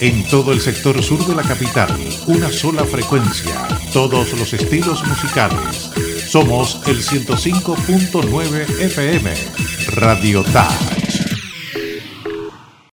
En todo el sector sur de la capital, una sola frecuencia, todos los estilos musicales. Somos el 105.9 FM, Radio TAG.